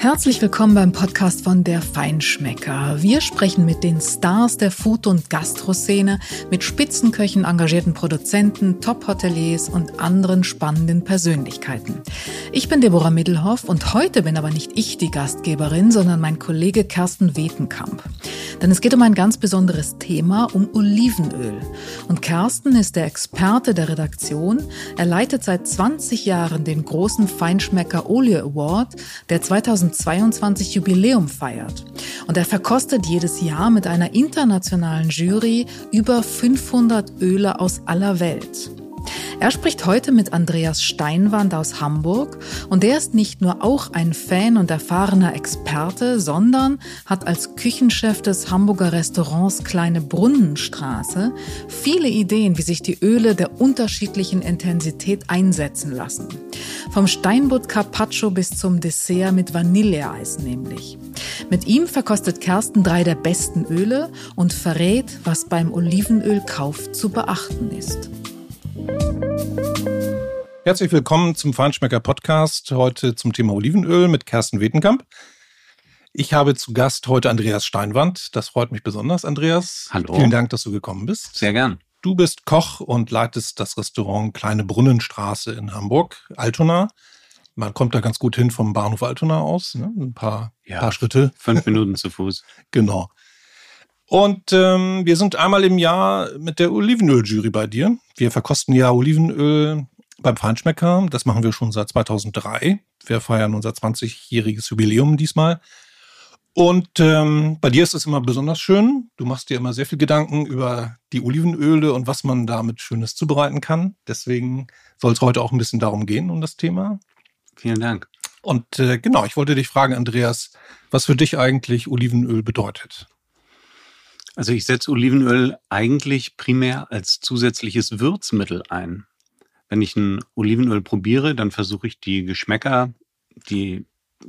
Herzlich willkommen beim Podcast von Der Feinschmecker. Wir sprechen mit den Stars der Food- und Gastroszene, mit Spitzenköchen, engagierten Produzenten, Top-Hoteliers und anderen spannenden Persönlichkeiten. Ich bin Deborah Middelhoff und heute bin aber nicht ich die Gastgeberin, sondern mein Kollege Kersten Wetenkamp. Denn es geht um ein ganz besonderes Thema, um Olivenöl. Und Kersten ist der Experte der Redaktion. Er leitet seit 20 Jahren den großen Feinschmecker Olie Award, der 2000 2022 Jubiläum feiert. Und er verkostet jedes Jahr mit einer internationalen Jury über 500 Öle aus aller Welt. Er spricht heute mit Andreas Steinwand aus Hamburg und der ist nicht nur auch ein Fan und erfahrener Experte, sondern hat als Küchenchef des Hamburger Restaurants Kleine Brunnenstraße viele Ideen, wie sich die Öle der unterschiedlichen Intensität einsetzen lassen. Vom Steinbutt Carpaccio bis zum Dessert mit Vanilleeis nämlich. Mit ihm verkostet Kersten drei der besten Öle und verrät, was beim Olivenölkauf zu beachten ist. Herzlich willkommen zum Feinschmecker Podcast. Heute zum Thema Olivenöl mit Kersten Wetenkamp. Ich habe zu Gast heute Andreas Steinwand. Das freut mich besonders, Andreas. Hallo. Vielen Dank, dass du gekommen bist. Sehr gern. Du bist Koch und leitest das Restaurant Kleine Brunnenstraße in Hamburg, Altona. Man kommt da ganz gut hin vom Bahnhof Altona aus, ne? ein paar, Ja. paar Schritte. Fünf Minuten zu Fuß. Genau. Und ähm, wir sind einmal im Jahr mit der Olivenöl-Jury bei dir. Wir verkosten ja Olivenöl beim Feinschmecker. Das machen wir schon seit 2003. Wir feiern unser 20-jähriges Jubiläum diesmal. Und ähm, bei dir ist es immer besonders schön. Du machst dir immer sehr viel Gedanken über die Olivenöle und was man damit Schönes zubereiten kann. Deswegen soll es heute auch ein bisschen darum gehen, um das Thema. Vielen Dank. Und äh, genau, ich wollte dich fragen, Andreas, was für dich eigentlich Olivenöl bedeutet. Also ich setze Olivenöl eigentlich primär als zusätzliches Würzmittel ein. Wenn ich ein Olivenöl probiere, dann versuche ich die Geschmäcker, die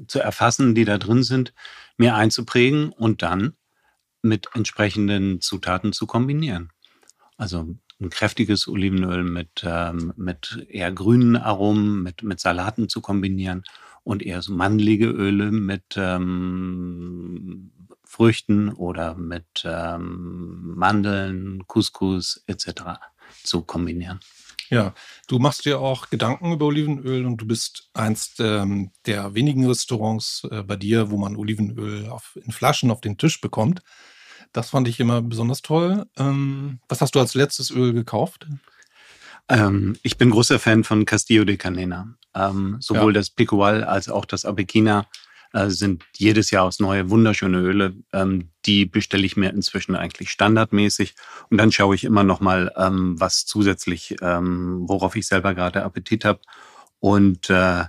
zu erfassen, die da drin sind, mir einzuprägen und dann mit entsprechenden Zutaten zu kombinieren. Also ein kräftiges Olivenöl mit, ähm, mit eher grünen Aromen, mit, mit Salaten zu kombinieren und eher so mandelige Öle mit ähm, Früchten oder mit ähm, Mandeln, Couscous etc. zu kombinieren. Ja, du machst dir auch Gedanken über Olivenöl und du bist eins ähm, der wenigen Restaurants äh, bei dir, wo man Olivenöl auf, in Flaschen auf den Tisch bekommt. Das fand ich immer besonders toll. Ähm, was hast du als letztes Öl gekauft? Ähm, ich bin großer Fan von Castillo de Canena. Ähm, sowohl Ja. das Picual als auch das Abequina äh, sind jedes Jahr aus neue wunderschöne Öle. Ähm, die bestelle ich mir inzwischen eigentlich standardmäßig und dann schaue ich immer noch mal, ähm, was zusätzlich, ähm, worauf ich selber gerade Appetit habe. Und äh,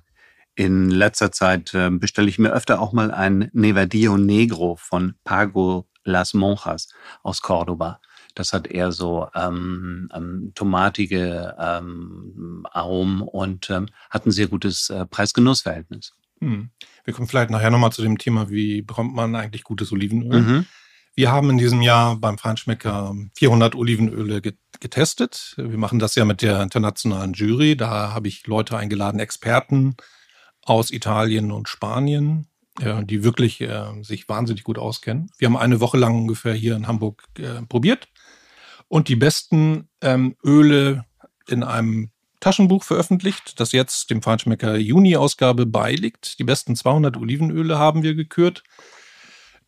in letzter Zeit äh, bestelle ich mir öfter auch mal ein Nevadillo Negro von Pago Las Monjas aus Cordoba. Das hat eher so ähm, ähm, tomatige ähm, Aromen und ähm, hat ein sehr gutes äh, Preis-Genuss-Verhältnis. Hm. Wir kommen vielleicht nachher nochmal zu dem Thema, wie bekommt man eigentlich gutes Olivenöl. Mhm. Wir haben in diesem Jahr beim Feinschmecker 400 Olivenöle get- getestet. Wir machen das ja mit der internationalen Jury. Da habe ich Leute eingeladen, Experten aus Italien und Spanien, äh, die wirklich äh, sich wahnsinnig gut auskennen. Wir haben eine Woche lang ungefähr hier in Hamburg äh, probiert und die besten ähm, Öle in einem Taschenbuch veröffentlicht, das jetzt dem Feinschmecker Juni-Ausgabe beiliegt. Die besten 200 Olivenöle haben wir gekürt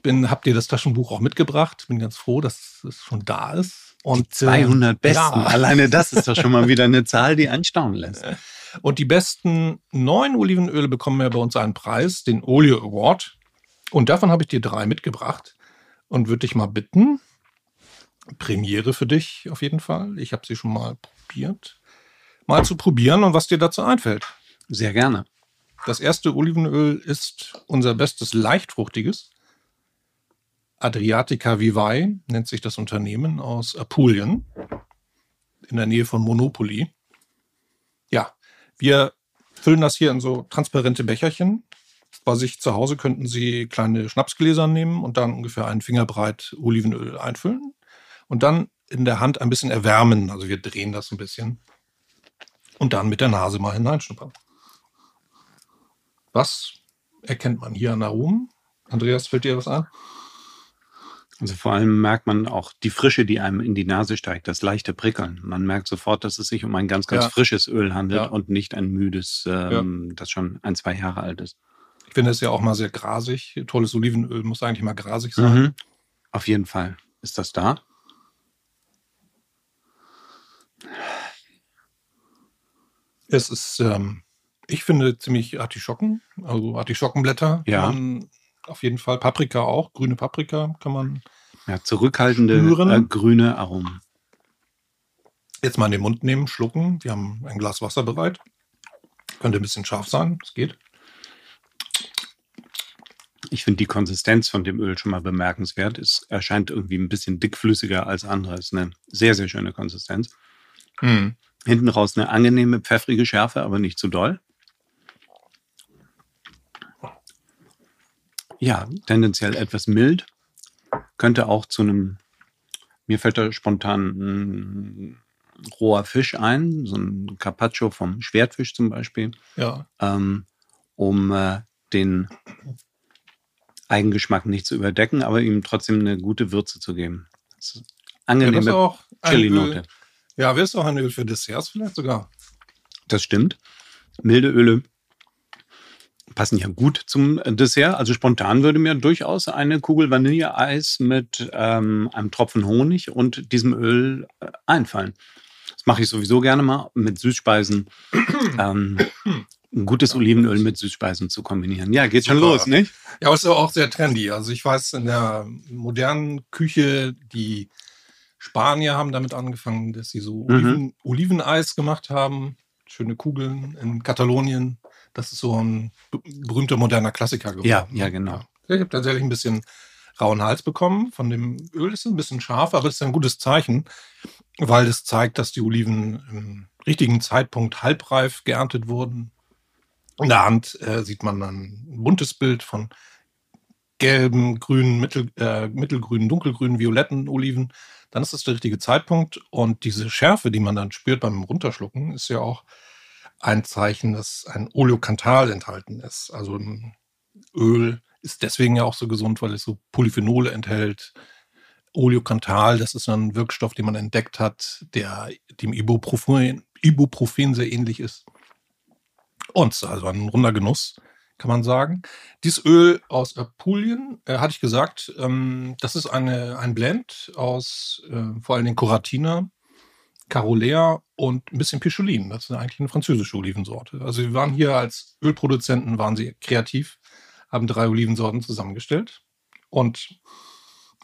bin, habt ihr das Taschenbuch auch mitgebracht. Bin ganz froh, dass es schon da ist. Und, Die 200 äh, Besten. Ja. Alleine das ist doch schon mal wieder eine Zahl, die anstaunen lässt. Und die besten neun Olivenöle bekommen ja bei uns einen Preis, den Olio Award. Und davon habe ich dir drei mitgebracht und würde dich mal bitten, Premiere für dich auf jeden Fall. Ich habe sie schon mal probiert. Mal zu probieren und was dir dazu einfällt. Sehr gerne. Das erste Olivenöl ist unser bestes leichtfruchtiges. Adriatica Vivae nennt sich das Unternehmen aus Apulien in der Nähe von Monopoly. Ja, wir füllen das hier in so transparente Becherchen. Bei sich zu Hause könnten Sie kleine Schnapsgläser nehmen und dann ungefähr einen Fingerbreit Olivenöl einfüllen und dann in der Hand ein bisschen erwärmen. Also wir drehen das ein bisschen und dann mit der Nase mal hineinschnuppern. Was erkennt man hier an Aromen? Andreas, fällt dir was an? Also vor allem merkt man auch die Frische, die einem in die Nase steigt, das leichte Prickeln. Man merkt sofort, dass es sich um ein ganz, ganz Ja. frisches Öl handelt Ja. und nicht ein müdes, ähm, das schon ein, zwei Jahre alt ist. Ich finde es ja auch mal sehr grasig. Tolles Olivenöl muss eigentlich mal grasig sein. Mhm. Auf jeden Fall. Ist das da? Es ist, ähm, ich finde, ziemlich Artischocken, also Artischockenblätter. Ja. Man auf jeden Fall. Paprika auch, grüne Paprika kann man Ja, zurückhaltende äh, grüne Aromen. jetzt mal in den Mund nehmen, schlucken. Wir haben ein Glas Wasser bereit. Könnte ein bisschen scharf sein, es geht. Ich finde die Konsistenz von dem Öl schon mal bemerkenswert. Es erscheint irgendwie ein bisschen dickflüssiger als andere. Es ist eine sehr, sehr schöne Konsistenz. Hinten raus eine angenehme, pfeffrige Schärfe, aber nicht zu doll. Ja, tendenziell etwas mild. Könnte auch zu einem, mir fällt da spontan ein roher Fisch ein, so ein Carpaccio vom Schwertfisch zum Beispiel, Ja, ähm, um äh, den Eigengeschmack nicht zu überdecken, aber ihm trotzdem eine gute Würze zu geben. Das ja angenehme ein Chili-Note. Ja, wäre es auch ein Öl für Desserts vielleicht sogar. Das stimmt. Milde Öle passen ja gut zum Dessert. Also spontan würde mir durchaus eine Kugel Vanilleeis mit ähm, einem Tropfen Honig und diesem Öl äh, einfallen. Das mache ich sowieso gerne mal mit Süßspeisen. ähm, ein gutes Olivenöl mit Süßspeisen zu kombinieren. Ja, geht schon Super. los, nicht? Ja, aber es ist aber auch sehr trendy. Also ich weiß, in der modernen Küche, die Spanier haben damit angefangen, dass sie so Mhm. Oliven, Oliveneis gemacht haben. Schöne Kugeln in Katalonien. Das ist so ein be- berühmter moderner Klassiker geworden. Ja, ja, genau. Ich habe tatsächlich ein bisschen rauen Hals bekommen von dem Öl. Ist ein bisschen scharf, aber es ist ein gutes Zeichen, weil es zeigt, dass die Oliven im richtigen Zeitpunkt halbreif geerntet wurden. In der Hand äh, sieht man dann ein buntes Bild von gelben, grünen, mittel, äh, mittelgrünen, dunkelgrünen, violetten Oliven. Dann ist das der richtige Zeitpunkt. Und diese Schärfe, die man dann spürt beim Runterschlucken, ist ja auch ein Zeichen, dass ein Oleokantal enthalten ist. Also Öl ist deswegen ja auch so gesund, weil es so Polyphenole enthält. Oleokantal, das ist ein Wirkstoff, den man entdeckt hat, der dem Ibuprofen, Ibuprofen sehr ähnlich ist. Und also ein runder Genuss, kann man sagen. Dieses Öl aus Apulien, äh, hatte ich gesagt, ähm, das ist eine, ein Blend aus äh, vor allem den Coratina, Carolea und ein bisschen Picholin. Das ist eigentlich eine französische Olivensorte. Also wir waren hier als Ölproduzenten, waren sie kreativ, haben drei Olivensorten zusammengestellt. Und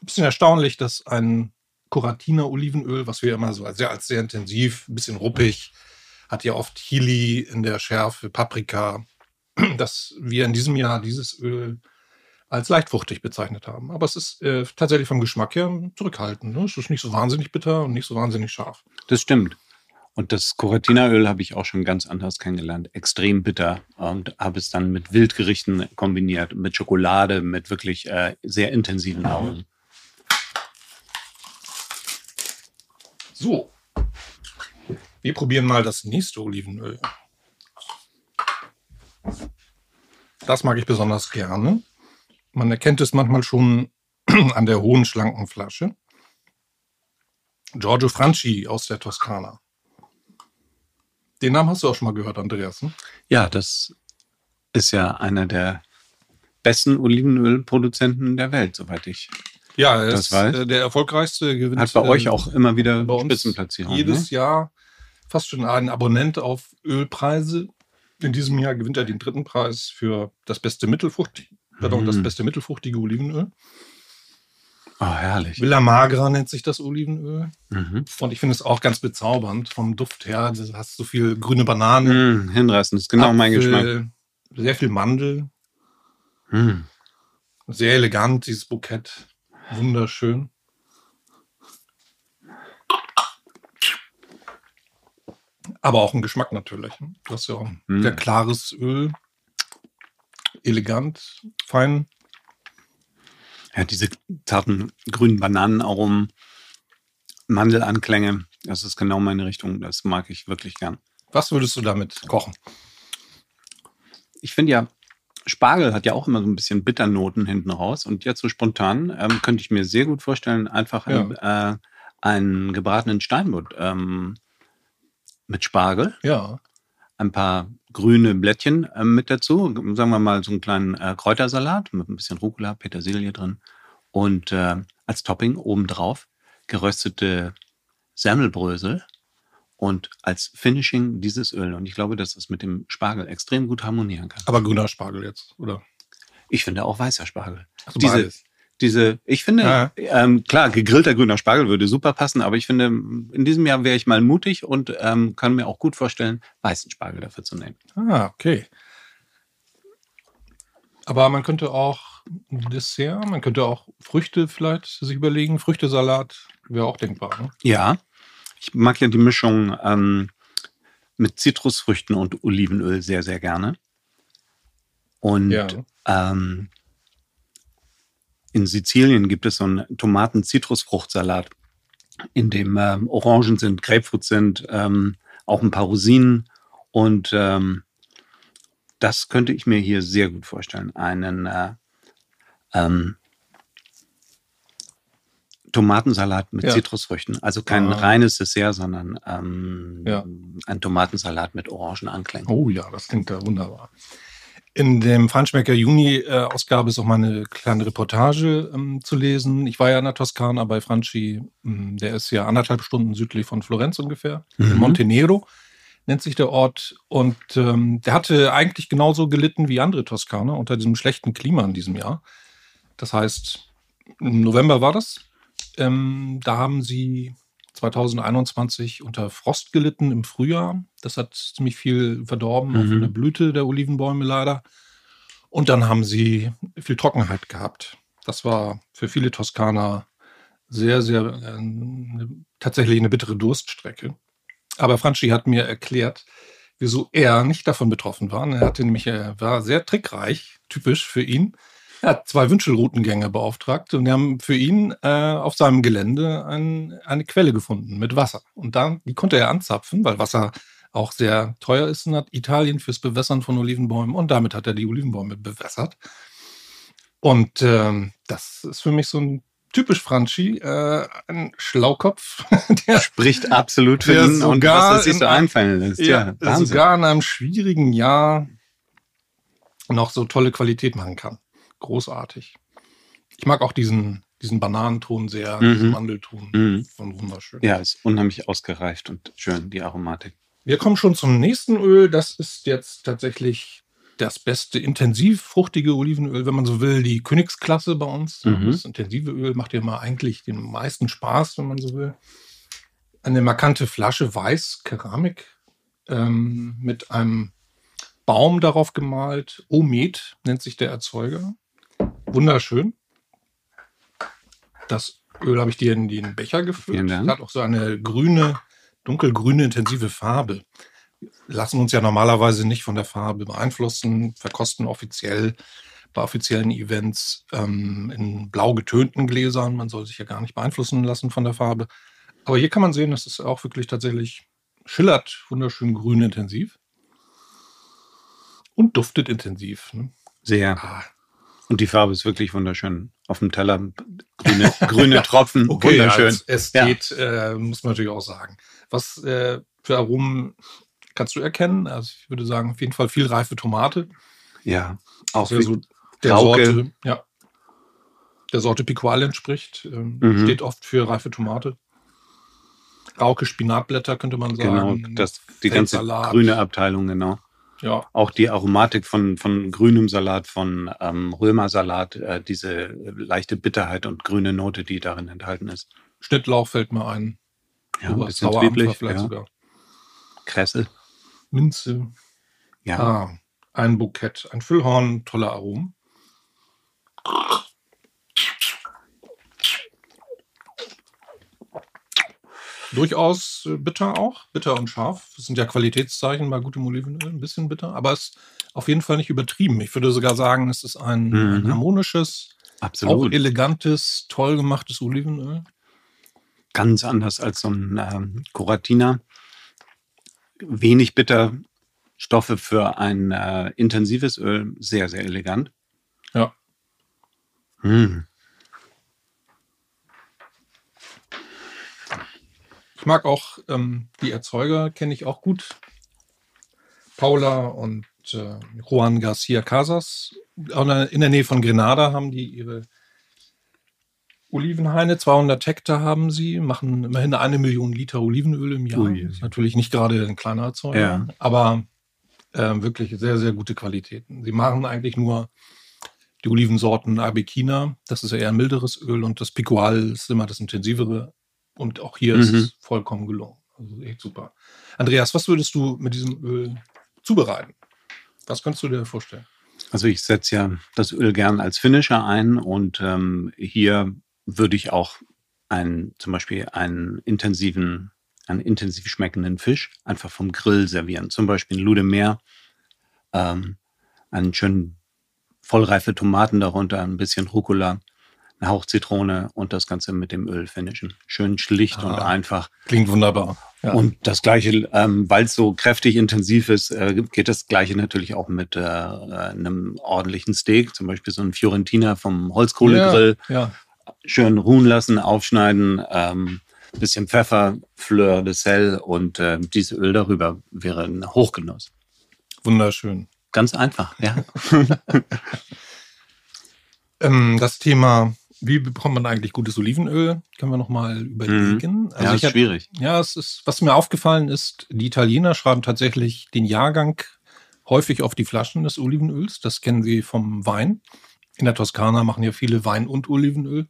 ein bisschen erstaunlich, dass ein Coratina Olivenöl, was wir immer so als sehr, als sehr intensiv, ein bisschen ruppig, hat ja oft Chili in der Schärfe, Paprika, dass wir in diesem Jahr dieses Öl als leicht fruchtig bezeichnet haben. Aber es ist äh, tatsächlich vom Geschmack her zurückhaltend. Ne? Es ist nicht so wahnsinnig bitter und nicht so wahnsinnig scharf. Das stimmt. Und das Coratina-Öl habe ich auch schon ganz anders kennengelernt. Extrem bitter. Und habe es dann mit Wildgerichten kombiniert, mit Schokolade, mit wirklich äh, sehr intensiven Aromen. So. Wir probieren mal das nächste Olivenöl. Das mag ich besonders gerne. Man erkennt es manchmal schon an der hohen, schlanken Flasche. Giorgio Franchi aus der Toskana. Den Namen hast du auch schon mal gehört, Andreas. Ne? Ja, das ist ja einer der besten Olivenölproduzenten der Welt, soweit ich. Ja, er Das ist weiß. äh, der erfolgreichste gewinnt. Hat bei euch ähm, auch immer wieder Spitzenplatzierungen. jedes Ne? Jahr fast schon ein Abonnent auf Ölpreise. In diesem Jahr gewinnt er den dritten Preis für das beste Mittelfruchtige, pardon, das beste mittelfruchtige Olivenöl. Oh, herrlich. Villa Magra nennt sich das Olivenöl. Mhm. Und ich finde es auch ganz bezaubernd vom Duft her. Du hast so viel grüne Banane. Mm, hinreißend, das ist genau mein Apfel, Geschmack. Sehr viel Mandel. Mm. Sehr elegant, dieses Bukett. Wunderschön. Aber auch ein Geschmack natürlich. ne? Du hast ja auch Mm. sehr klares Öl. Elegant, fein. Ja, diese zarten grünen Bananenaromen, Mandelanklänge, das ist genau meine Richtung. Das mag ich wirklich gern. Was würdest du damit kochen? Ich finde ja, Spargel hat ja auch immer so ein bisschen Bitternoten hinten raus. Und jetzt so spontan ähm, könnte ich mir sehr gut vorstellen, einfach Ja. einen, äh, einen gebratenen Steinbutt ähm, mit Spargel, Ja. ein paar grüne Blättchen ähm, mit dazu, sagen wir mal so einen kleinen äh, Kräutersalat mit ein bisschen Rucola, Petersilie drin und äh, als Topping obendrauf geröstete Semmelbrösel und als Finishing dieses Öl. Und ich glaube, dass das mit dem Spargel extrem gut harmonieren kann. Aber grüner Spargel jetzt, oder? Ich finde auch weißer Spargel. Also diese, beides. Diese, ich finde, Ja. ähm, klar, gegrillter grüner Spargel würde super passen, aber ich finde, in diesem Jahr wäre ich mal mutig und ähm, kann mir auch gut vorstellen, weißen Spargel dafür zu nehmen. Ah, okay. Aber man könnte auch Dessert, man könnte auch Früchte vielleicht sich überlegen. Früchtesalat wäre auch denkbar. Ne? Ja, ich mag ja die Mischung ähm, mit Zitrusfrüchten und Olivenöl sehr, sehr gerne. Und Ja. ähm, in Sizilien gibt es so einen Tomaten-Zitrusfruchtsalat, in dem ähm, Orangen sind, Grapefruit sind, ähm, auch ein paar Rosinen. Und ähm, das könnte ich mir hier sehr gut vorstellen. Einen äh, ähm, Tomatensalat mit Ja. Zitrusfrüchten. Also kein Ah. reines Dessert, sondern ähm, Ja. ein Tomatensalat mit Orangenanklängen. Oh ja, das klingt ja wunderbar. In dem Feinschmecker Juni-Ausgabe ist auch mal eine kleine Reportage ähm, zu lesen. Ich war ja in der Toskana bei Franchi. Ähm, Der ist ja anderthalb Stunden südlich von Florenz ungefähr. Mhm. In Montenegro nennt sich der Ort. Und ähm, der hatte eigentlich genauso gelitten wie andere Toskaner unter diesem schlechten Klima in diesem Jahr. Das heißt, im November war das. Ähm, da haben sie 2021 unter Frost gelitten im Frühjahr. Das hat ziemlich viel verdorben, auch Mhm. von der Blüte der Olivenbäume leider. Und dann haben sie viel Trockenheit gehabt. Das war für viele Toskaner sehr, sehr äh, tatsächlich eine bittere Durststrecke. Aber Franchi hat mir erklärt, wieso er nicht davon betroffen war. Er hatte nämlich, er war sehr trickreich, typisch für ihn. Er hat zwei Wünschelroutengänge beauftragt und die haben für ihn äh, auf seinem Gelände ein, eine Quelle gefunden mit Wasser. Und da, die konnte er anzapfen, weil Wasser auch sehr teuer ist in Italien fürs Bewässern von Olivenbäumen. Und damit hat er die Olivenbäume bewässert. Und ähm, das ist für mich so ein typisch Franchi, äh, ein Schlaukopf, der Spricht absolut für ihn und was er sich so einfallen lässt. Ja, ja, sogar in einem schwierigen Jahr noch so tolle Qualität machen kann. Großartig. Ich mag auch diesen, diesen Bananenton sehr, Mhm. diesen Mandelton. Mhm. Von wunderschön. Ja, ist unheimlich ausgereift und schön, die Aromatik. Wir kommen schon zum nächsten Öl. Das ist jetzt tatsächlich das beste intensiv fruchtige Olivenöl, wenn man so will, die Königsklasse bei uns. Mhm. Das intensive Öl macht ja mal eigentlich den meisten Spaß, wenn man so will. Eine markante Flasche weiß Keramik ähm, mit einem Baum darauf gemalt. Omet nennt sich der Erzeuger. Wunderschön. Das Öl habe ich dir in den Becher gefüllt. Dank. Hat auch so eine grüne, dunkelgrüne, intensive Farbe. Wir lassen uns ja normalerweise nicht von der Farbe beeinflussen, verkosten offiziell bei offiziellen Events ähm, in blau getönten Gläsern. Man soll sich ja gar nicht beeinflussen lassen von der Farbe. Aber hier kann man sehen, dass es auch wirklich tatsächlich schillert, wunderschön grün intensiv. Und duftet intensiv. Ne? Sehr. Ah, Und die Farbe ist wirklich wunderschön. Auf dem Teller grüne, grüne Tropfen. wunderschön. Ja, es Ja. geht, äh, muss man natürlich auch sagen. Was äh, für Aromen kannst du erkennen? Also ich würde sagen, auf jeden Fall viel reife Tomate. Ja, auch ja so der Rauke. Sorte, ja, der Sorte Piqual entspricht. Ähm, Mhm. Steht oft für reife Tomate. Rauke, Spinatblätter könnte man genau, sagen. das, die ganze grüne Abteilung, genau. Ja, Auch die Aromatik von, von grünem Salat, von ähm, Römersalat, äh, diese leichte Bitterheit und grüne Note, die darin enthalten ist. Schnittlauch fällt mir ein. Ja, ein Sowas, bisschen zwiebelig, vielleicht ja. sogar. Kressel. Minze. Ja, Ah, ein Bukett, ein Füllhorn, tolle Aromen. Durchaus äh, bitter auch, bitter und scharf. Das sind ja Qualitätszeichen bei gutem Olivenöl, ein bisschen bitter, aber es ist auf jeden Fall nicht übertrieben. Ich würde sogar sagen, es ist ein, Mhm. ein harmonisches, auch absolut. elegantes, toll gemachtes Olivenöl. Ganz anders als so ein ähm, Coratina. Wenig bitter, Stoffe für ein äh, intensives Öl sehr, sehr elegant. Ja. Hm. Ich mag auch ähm, die Erzeuger, kenne ich auch gut. Paula und äh, Juan Garcia Casas. In der Nähe von Grenada haben die ihre Olivenhaine. 200 Hektar haben sie, machen immerhin eine Million Liter Olivenöl im Jahr. Ui. Ist natürlich nicht gerade ein kleiner Erzeuger, ja. aber äh, wirklich sehr, sehr gute Qualitäten. Sie machen eigentlich nur die Olivensorten Arbequina, das ist eher ein milderes Öl und das Picual ist immer das intensivere und auch hier mhm. ist es vollkommen gelungen. Also echt super. Andreas, was würdest du mit diesem Öl zubereiten? Was kannst du dir vorstellen? Also ich setze ja das Öl gern als Finisher ein und ähm, hier würde ich auch einen, zum Beispiel einen intensiven, einen intensiv schmeckenden Fisch einfach vom Grill servieren. Zum Beispiel ein Lude Meer, ähm, einen schönen vollreife Tomaten darunter, ein bisschen Rucola, eine Hauch Zitrone und das Ganze mit dem Öl finishen. Schön schlicht ah, und einfach. Klingt wunderbar. Ja. Und das Gleiche, ähm, weil es so kräftig intensiv ist, äh, geht das Gleiche natürlich auch mit äh, einem ordentlichen Steak, zum Beispiel so ein Fiorentina vom Holzkohlegrill. Ja, ja. Schön ruhen lassen, aufschneiden, ähm, bisschen Pfeffer, Fleur de Sel und äh, dieses Öl darüber wäre ein Hochgenuss. Wunderschön. Ganz einfach, ja. ähm, das Thema wie bekommt man eigentlich gutes Olivenöl? Können wir nochmal überlegen. Mhm. Also ja, ist hab, schwierig. Ja, es ist, was mir aufgefallen ist, die Italiener schreiben tatsächlich den Jahrgang häufig auf die Flaschen des Olivenöls. Das kennen sie vom Wein. In der Toskana machen ja viele Wein und Olivenöl.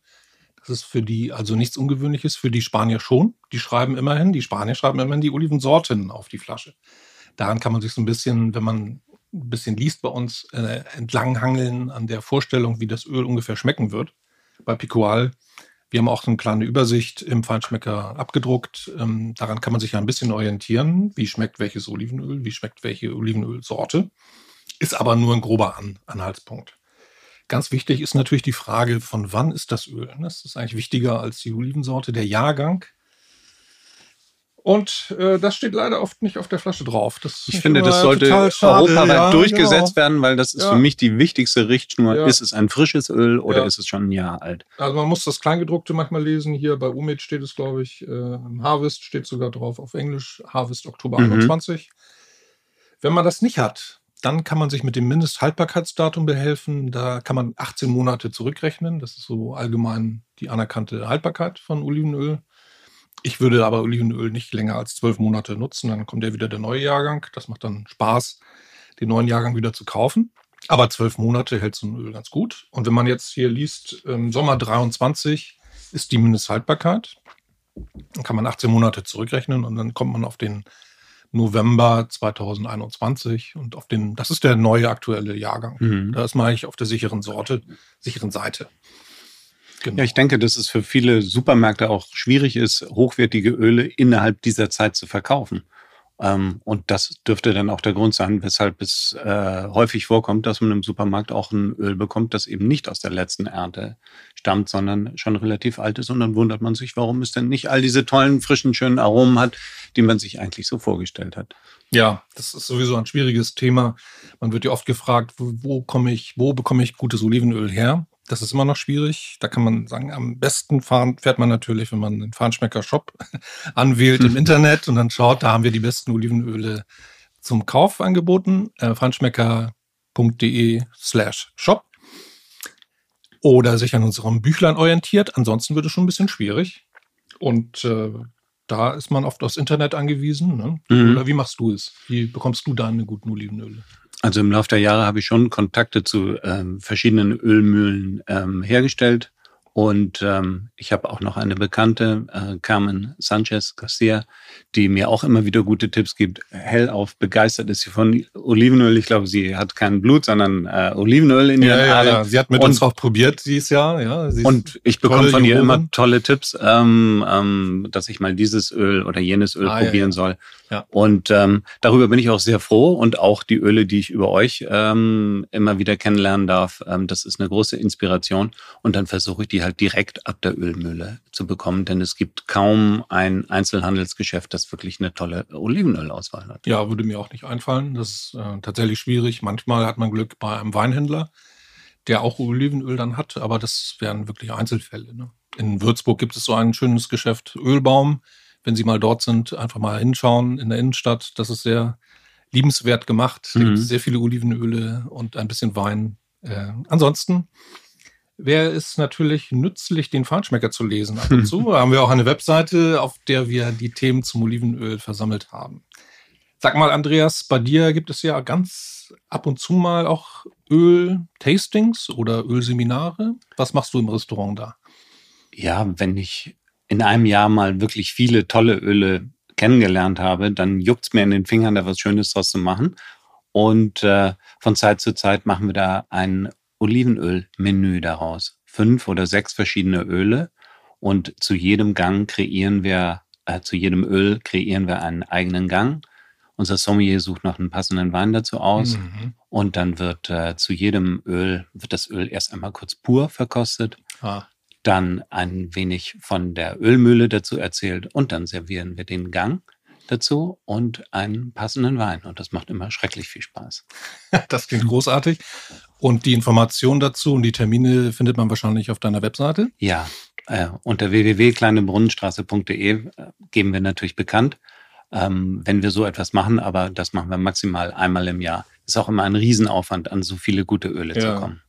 Das ist für die also nichts Ungewöhnliches, für die Spanier schon. Die schreiben immerhin, die Spanier schreiben immerhin die Olivensorten auf die Flasche. Daran kann man sich so ein bisschen, wenn man ein bisschen liest bei uns, äh, entlanghangeln an der Vorstellung, wie das Öl ungefähr schmecken wird bei Picual. Wir haben auch eine kleine Übersicht im Feinschmecker abgedruckt. Ähm, daran kann man sich ja ein bisschen orientieren. Wie schmeckt welches Olivenöl? Wie schmeckt welche Olivenölsorte? Ist aber nur ein grober An Anhaltspunkt. Ganz wichtig ist natürlich die Frage, von wann ist das Öl? Das ist eigentlich wichtiger als die Olivensorte, der Jahrgang. Und äh, das steht leider oft nicht auf der Flasche drauf. Das ich finde, das sollte europaweit ja, durchgesetzt genau. werden, weil das ist ja. für mich die wichtigste Richtschnur. Ja. Ist es ein frisches Öl oder ist es schon ein Jahr alt? Also man muss das Kleingedruckte manchmal lesen. Hier bei Umid steht es, glaube ich, äh, Harvest steht sogar drauf auf Englisch. Harvest Oktober mhm. 21. Wenn man das nicht hat, dann kann man sich mit dem Mindesthaltbarkeitsdatum behelfen. Da kann man 18 Monate zurückrechnen. Das ist so allgemein die anerkannte Haltbarkeit von Olivenöl. Ich würde aber Olivenöl nicht länger als zwölf Monate nutzen. Dann kommt ja wieder der neue Jahrgang. Das macht dann Spaß, den neuen Jahrgang wieder zu kaufen. Aber zwölf Monate hält so ein Öl ganz gut. Und wenn man jetzt hier liest, im Sommer 23 ist die Mindesthaltbarkeit. Dann kann man 18 Monate zurückrechnen und dann kommt man auf den November 2021 und auf den, das ist der neue aktuelle Jahrgang. Mhm. Da ist man eigentlich auf der sicheren Sorte, sicheren Seite. Genau. Ja, ich denke, dass es für viele Supermärkte auch schwierig ist, hochwertige Öle innerhalb dieser Zeit zu verkaufen. Ähm, und das dürfte dann auch der Grund sein, weshalb es äh, häufig vorkommt, dass man im Supermarkt auch ein Öl bekommt, das eben nicht aus der letzten Ernte stammt, sondern schon relativ alt ist. Und dann wundert man sich, warum es denn nicht all diese tollen, frischen, schönen Aromen hat, die man sich eigentlich so vorgestellt hat. Ja, das ist sowieso ein schwieriges Thema. Man wird ja oft gefragt, wo, wo komme ich, wo bekomme ich gutes Olivenöl her? Das ist immer noch schwierig. Da kann man sagen, am besten fahren, fährt man natürlich, wenn man den Fahnenschmecker-Shop anwählt im Internet und dann schaut, da haben wir die besten Olivenöle zum Kauf angeboten. Äh, fahnenschmecker.de slash shop. Oder sich an unserem Büchlein orientiert. Ansonsten wird es schon ein bisschen schwierig. Und äh, da ist man oft aufs Internet angewiesen. Ne? Mhm. Oder wie machst du es? Wie bekommst du deine guten Olivenöle? Also im Laufe der Jahre habe ich schon Kontakte zu ähm, verschiedenen Ölmühlen ähm, hergestellt und ähm, ich habe auch noch eine Bekannte, äh, Carmen Sanchez Garcia, die mir auch immer wieder gute Tipps gibt. Hellauf begeistert ist sie von Olivenöl. Ich glaube, sie hat kein Blut, sondern äh, Olivenöl in ihren ja, ja, Ja. Sie hat mit und, uns auch probiert dieses Jahr. Ja, und ich bekomme von ihr immer tolle Tipps, ähm, ähm, dass ich mal dieses Öl oder jenes Öl ah, probieren ja, soll. Ja. Und ähm, darüber bin ich auch sehr froh und auch die Öle, die ich über euch ähm, immer wieder kennenlernen darf, ähm, das ist eine große Inspiration. Und dann versuche ich die die halt direkt ab der Ölmühle zu bekommen, denn es gibt kaum ein Einzelhandelsgeschäft, das wirklich eine tolle Olivenölauswahl hat. Ja, würde mir auch nicht einfallen. Das ist äh, tatsächlich schwierig. Manchmal hat man Glück bei einem Weinhändler, der auch Olivenöl dann hat, aber das wären wirklich Einzelfälle. Ne? In Würzburg gibt es so ein schönes Geschäft Ölbaum. Wenn Sie mal dort sind, einfach mal hinschauen in der Innenstadt. Das ist sehr liebenswert gemacht. Mhm. sehr viele Olivenöle und ein bisschen Wein. Äh, ansonsten wäre es natürlich nützlich, den Feinschmecker zu lesen. Ab und zu haben wir auch eine Webseite, auf der wir die Themen zum Olivenöl versammelt haben. Sag mal, Andreas, bei dir gibt es ja ganz ab und zu mal auch Öl-Tastings oder Ölseminare. Was machst du im Restaurant da? Ja, wenn ich in einem Jahr mal wirklich viele tolle Öle kennengelernt habe, dann juckt es mir in den Fingern, da was Schönes draus zu machen. Und äh, von Zeit zu Zeit machen wir da ein Olivenöl-Menü daraus. Fünf oder sechs verschiedene Öle. Und zu jedem Gang kreieren wir, äh, zu jedem Öl kreieren wir einen eigenen Gang. Unser Sommelier sucht noch einen passenden Wein dazu aus. Mhm. Und dann wird äh, zu jedem Öl, wird das Öl erst einmal kurz pur verkostet. Ah dann ein wenig von der Ölmühle dazu erzählt und dann servieren wir den Gang dazu und einen passenden Wein. Und das macht immer schrecklich viel Spaß. Das klingt großartig. Und die Informationen dazu und die Termine findet man wahrscheinlich auf deiner Webseite? Ja, äh, unter www.kleinebrunnenstraße.de äh, geben wir natürlich bekannt, ähm, wenn wir so etwas machen, aber das machen wir maximal einmal im Jahr. Ist auch immer ein Riesenaufwand, an so viele gute Öle ja. zu kommen.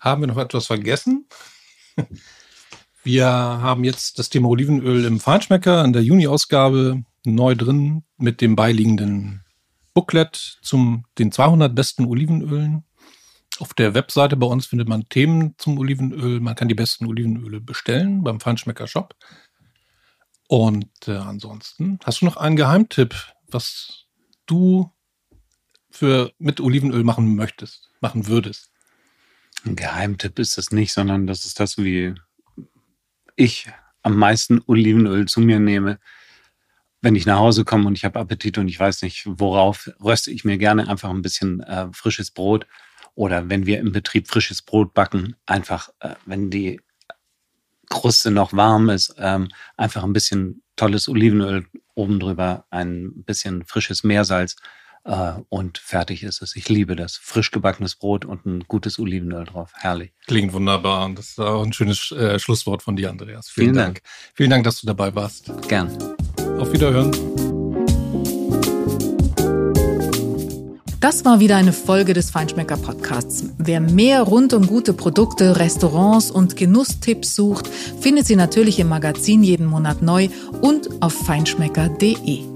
Haben wir noch etwas vergessen? Wir haben jetzt das Thema Olivenöl im Feinschmecker in der Juni-Ausgabe neu drin mit dem beiliegenden Booklet zum den 200 besten Olivenölen. Auf der Webseite bei uns findet man Themen zum Olivenöl. Man kann die besten Olivenöle bestellen beim Feinschmecker Shop. Und äh, ansonsten, hast du noch einen Geheimtipp, was du für mit Olivenöl machen möchtest, machen würdest? Ein Geheimtipp ist das nicht, sondern das ist das, wie ich am meisten Olivenöl zu mir nehme. Wenn ich nach Hause komme und ich habe Appetit und ich weiß nicht, worauf, röste ich mir gerne einfach ein bisschen äh, frisches Brot. Oder wenn wir im Betrieb frisches Brot backen, einfach, äh, wenn die Kruste noch warm ist, ähm, einfach ein bisschen tolles Olivenöl oben drüber, ein bisschen frisches Meersalz äh, und fertig ist es. Ich liebe das. Frisch gebackenes Brot und ein gutes Olivenöl drauf. Herrlich. Klingt wunderbar. Und das ist auch ein schönes äh, Schlusswort von dir, Andreas. Vielen, Vielen Dank. Dank. Vielen Dank, dass du dabei warst. Gern. Auf Wiederhören. Das war wieder eine Folge des Feinschmecker Podcasts. Wer mehr rund um gute Produkte, Restaurants und Genusstipps sucht, findet sie natürlich im Magazin jeden Monat neu und auf feinschmecker.de.